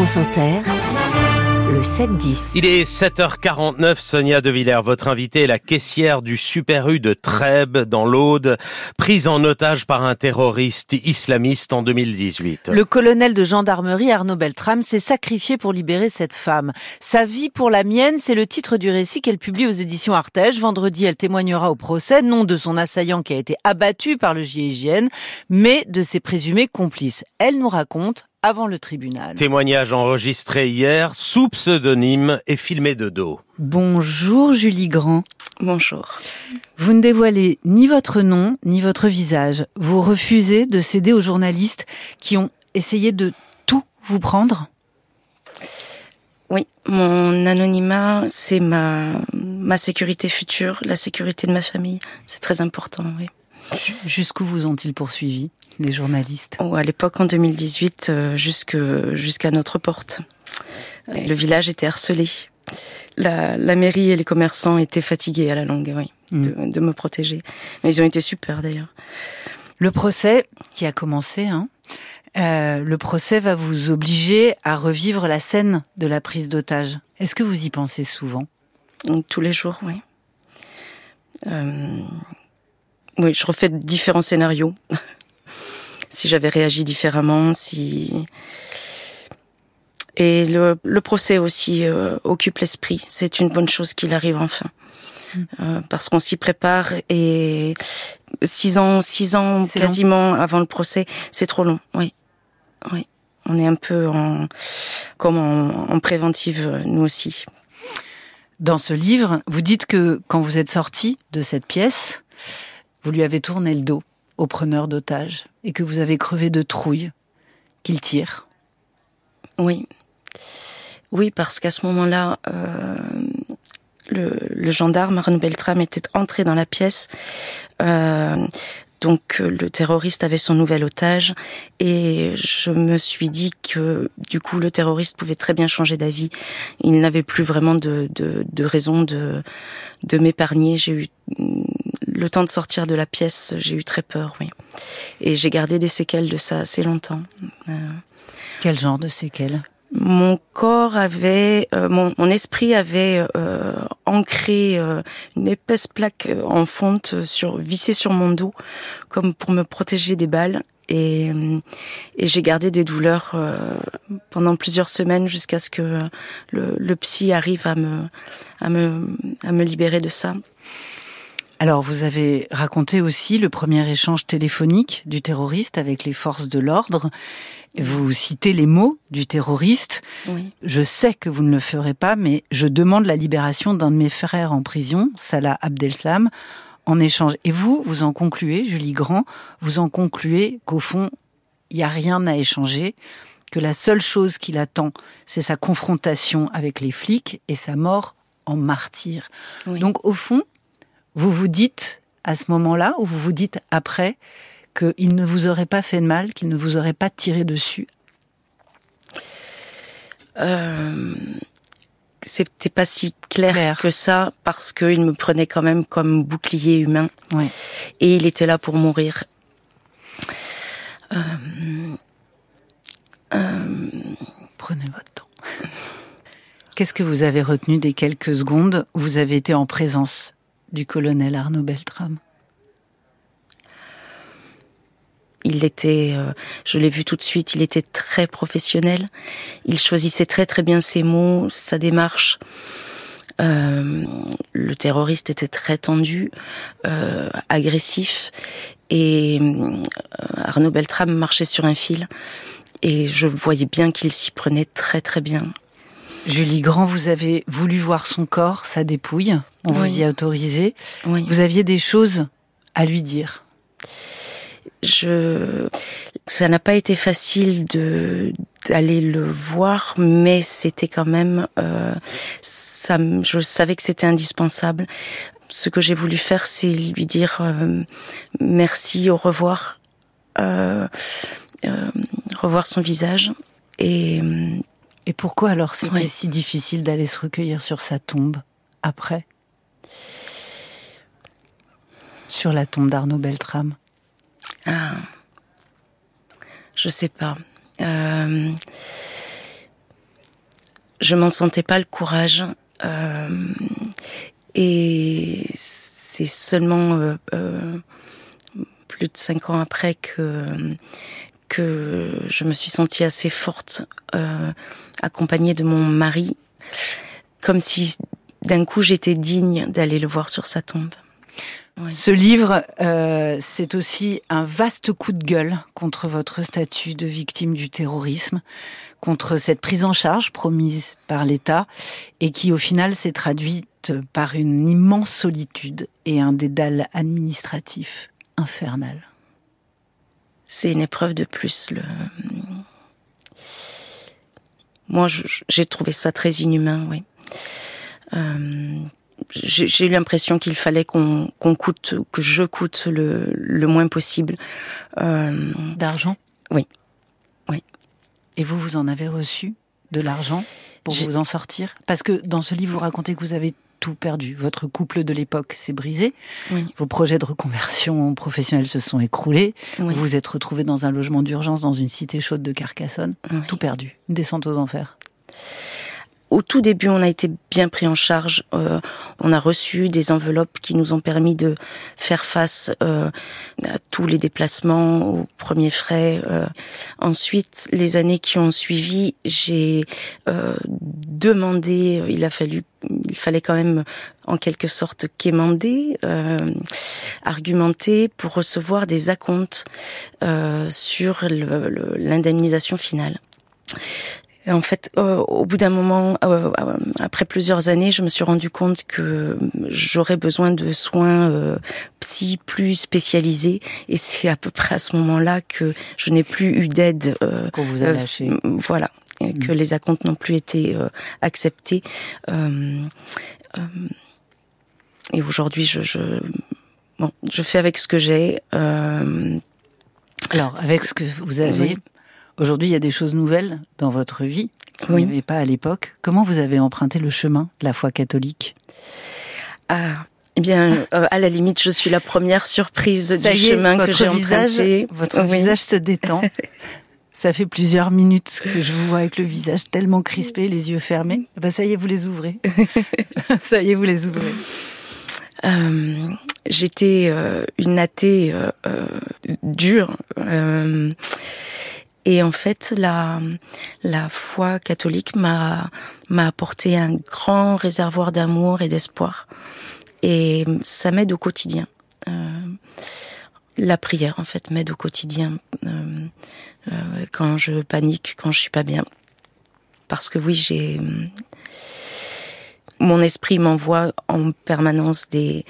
France Inter, le 7-10. Il est 7h49, Sonia De Villers, votre invitée est la caissière du Super U de Trèbes, dans l'Aude, prise en otage par un terroriste islamiste en 2018. Le colonel de gendarmerie Arnaud Beltrame s'est sacrifié pour libérer cette femme. Sa vie pour la mienne, c'est le titre du récit qu'elle publie aux éditions Artege. Vendredi, elle témoignera au procès, non de son assaillant qui a été abattu par le GIGN, mais de ses présumés complices. Elle nous raconte avant le tribunal. Témoignage enregistré hier, sous pseudonyme et filmé de dos. Bonjour Julie Grand. Bonjour. Vous ne dévoilez ni votre nom, ni votre visage. Vous refusez de céder aux journalistes qui ont essayé de tout vous prendre? Oui, mon anonymat, c'est ma, ma sécurité future, la sécurité de ma famille. C'est très important, oui. Jusqu'où vous ont-ils poursuivi, les journalistes? Oh, À l'époque, en 2018, euh, jusqu'à notre porte. Le village était harcelé. La, mairie et les commerçants étaient fatigués à la longue, oui, mm. de, me protéger. Mais ils ont été super d'ailleurs. Le procès qui a commencé, hein, euh, le procès va vous obliger à revivre la scène de la prise d'otage. Est-ce que vous y pensez souvent? Tous les jours, oui. Euh, oui, je refais différents scénarios. si j'avais réagi différemment, si et le, procès aussi euh, occupe l'esprit. C'est une bonne chose qu'il arrive enfin. Mm. Euh, parce qu'on s'y prépare et six ans, six ans quasiment avant le procès, c'est trop long. Oui, oui. On est un peu en, comme en préventive nous aussi. Dans ce livre, vous dites que quand vous êtes sorti de cette pièce, vous lui avez tourné le dos au preneur d'otages et que vous avez crevé de trouille qu'il tire. Oui. Oui, parce qu'à ce moment-là, euh, le, gendarme Arnaud Beltrame était entré dans la pièce. Euh, donc le terroriste avait son nouvel otage et je me suis dit que du coup le terroriste pouvait très bien changer d'avis. Il n'avait plus vraiment de, de raison de, de m'épargner. J'ai eu le temps de sortir de la pièce, j'ai eu très peur, oui. Et j'ai gardé des séquelles de ça assez longtemps. Euh, Quel genre de séquelles? mon corps avait, euh, mon, esprit avait euh, ancré une épaisse plaque en fonte sur, vissée sur mon dos, comme pour me protéger des balles. Et, et j'ai gardé des douleurs pendant plusieurs semaines jusqu'à ce que le, le, psy arrive à me, à me, à me libérer de ça. Alors, vous avez raconté aussi le premier échange téléphonique du terroriste avec les forces de l'ordre. Vous citez les mots du terroriste. Oui. Je sais que vous ne le ferez pas, mais je demande la libération d'un de mes frères en prison, Salah Abdeslam, en échange. Et vous, vous en concluez, Julie Grand, vous en concluez qu'au fond, il n'y a rien à échanger, que la seule chose qui l'attend, c'est sa confrontation avec les flics et sa mort en martyr. Donc, au fond, vous vous dites à ce moment-là, ou vous vous dites après, qu'il ne vous aurait pas fait de mal, qu'il ne vous aurait pas tiré dessus? Euh, C'était pas si clair, que ça, parce qu'il me prenait quand même comme bouclier humain. Et il était là pour mourir. Euh, euh, Prenez votre temps. Qu'est-ce que vous avez retenu des quelques secondes? Où vous avez été en présence du colonel Arnaud Beltrame il était, euh, je l'ai vu tout de suite, il était très professionnel. Il choisissait très très bien ses mots, sa démarche. Euh, le terroriste était très tendu, euh, agressif, et Arnaud Beltrame marchait sur un fil. Et je voyais bien qu'il s'y prenait très très bien. Julie Grand, vous avez voulu voir son corps, sa dépouille? On vous y a autorisé. Vous aviez des choses à lui dire. Je, ça n'a pas été facile de d'aller le voir, mais c'était quand même, euh, ça, je savais que c'était indispensable. Ce que j'ai voulu faire, c'est lui dire euh, merci, au revoir, euh, revoir son visage et et pourquoi alors c'était si difficile d'aller se recueillir sur sa tombe après? Sur la tombe d'Arnaud Beltrame ah, Je sais pas. Euh, je m'en sentais pas le courage. Euh, et c'est seulement euh, plus de cinq ans après que que je me suis sentie assez forte, accompagnée de mon mari, comme si d'un coup j'étais digne d'aller le voir sur sa tombe. Ouais. Ce livre, euh, c'est aussi un vaste coup de gueule contre votre statut de victime du terrorisme, contre cette prise en charge promise par l'État et qui au final s'est traduite par une immense solitude et un dédale administratif infernal. C'est une épreuve de plus. Le... Moi, j'ai trouvé ça très inhumain, oui. Euh, j'ai eu l'impression qu'il fallait qu'on qu coûte, que je coûte le, le moins possible. Euh... D'argent? Oui. Oui. Et vous, vous en avez reçu de l'argent pour vous en sortir? Parce que dans ce livre, vous racontez que vous avez tout perdu. Votre couple de l'époque s'est brisé. Oui. Vos projets de reconversion professionnelle se sont écroulés. Oui. Vous vous êtes retrouvé dans un logement d'urgence dans une cité chaude de Carcassonne. Oui. Tout perdu. Une descente aux enfers. Au tout début, on a été bien pris en charge. Euh, on a reçu des enveloppes qui nous ont permis de faire face euh, à tous les déplacements, aux premiers frais. Euh, ensuite, les années qui ont suivi, j'ai euh, demandé. Il a fallu, il fallait quand même en quelque sorte quémander, euh, argumenter pour recevoir des acomptes euh, sur l'indemnisation finale. Et en fait, euh, au bout d'un moment, euh, après plusieurs années, je me suis rendu compte que j'aurais besoin de soins euh, psy plus spécialisés. Et c'est à peu près à ce moment-là que je n'ai plus eu d'aide. Qu'on vous a lâché. voilà. Et que mmh. les acomptes n'ont plus été acceptés. et aujourd'hui, je, je, bon, je fais avec ce que j'ai. Alors, avec ce que vous avez. Aujourd'hui, il y a des choses nouvelles dans votre vie que oui. vous n'avez pas à l'époque. Comment vous avez emprunté le chemin de la foi catholique? Ah, eh bien, euh, à la limite, je suis la première surprise Ça du y est, chemin que j'ai visage, emprunté. Votre Oui. visage se détend. Ça fait plusieurs minutes que je vous vois avec le visage tellement crispé, les yeux fermés. Eh Ben ça y est, vous les ouvrez. ça y est, vous les ouvrez. Euh, J'étais euh, une athée euh, dure. Et en fait, la, foi catholique m'a, apporté un grand réservoir d'amour et d'espoir. Et ça m'aide au quotidien. Euh, la prière, en fait, m'aide au quotidien. Euh, euh, quand je panique, quand je suis pas bien. Parce que oui, j'ai. Mon esprit m'envoie en permanence des,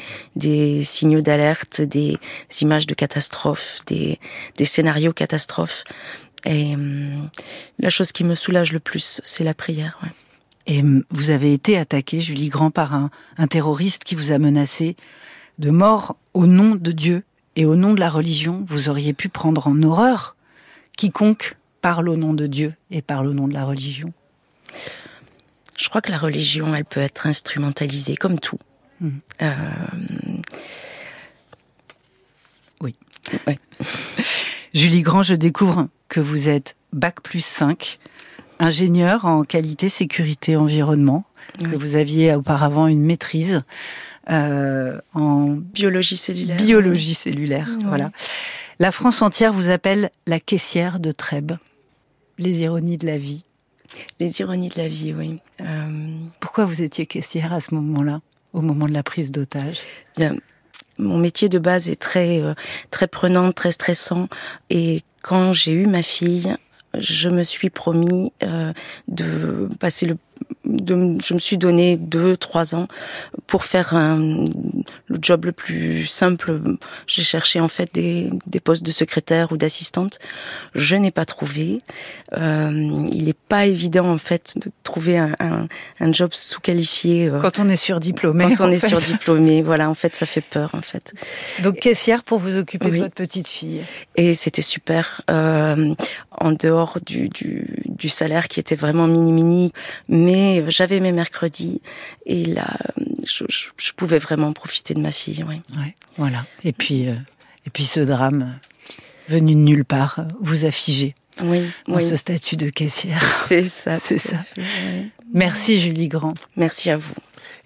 signaux d'alerte, des images de catastrophes, des, des scénarios catastrophes. Et hum, la chose qui me soulage le plus, c'est la prière. Ouais. Et vous avez été attaqué, Julie Grand, par un, un, terroriste qui vous a menacé de mort au nom de Dieu et au nom de la religion. Vous auriez pu prendre en horreur quiconque parle au nom de Dieu et parle au nom de la religion. Je crois que la religion, elle peut être instrumentalisée comme tout. Mmh. Euh... Oui. Ouais. Julie Grand, je découvre que vous êtes Bac plus 5, ingénieur en qualité, sécurité, environnement, oui. que vous aviez auparavant une maîtrise euh, en biologie cellulaire. Biologie cellulaire, oui. voilà. La France entière vous appelle la caissière de Trèbes. Les ironies de la vie. Les ironies de la vie, oui. Euh... Pourquoi vous étiez caissière à ce moment-là, au moment de la prise d'otage? Bien, mon métier de base est très euh, très prenant, très stressant. Et quand j'ai eu ma fille, je me suis promis euh, de passer le de, je me suis donné deux, trois ans pour faire un, le job le plus simple. J'ai cherché en fait des, des postes de secrétaire ou d'assistante. Je n'ai pas trouvé. Euh, il n'est pas évident en fait de trouver un, un, un job sous-qualifié. Euh, quand on est surdiplômé. Quand on est fait. surdiplômé, voilà. En fait, ça fait peur en fait. Donc caissière pour vous occuper oui. de votre petite fille. Et c'était super. Euh, en dehors du, du, du salaire qui était vraiment mini mini, mais j'avais mes mercredis et là, je, je, je, pouvais vraiment profiter de ma fille. Ouais. ouais voilà. Et puis, euh, et puis ce drame venu de nulle part vous a figé oui, dans oui. ce statut de caissière. C'est ça. C'est ça. Ouais. Merci Julie Grand. Merci à vous.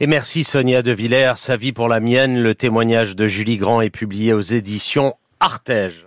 Et merci Sonia De Villers. Sa vie pour la mienne, le témoignage de Julie Grand est publié aux éditions Artege.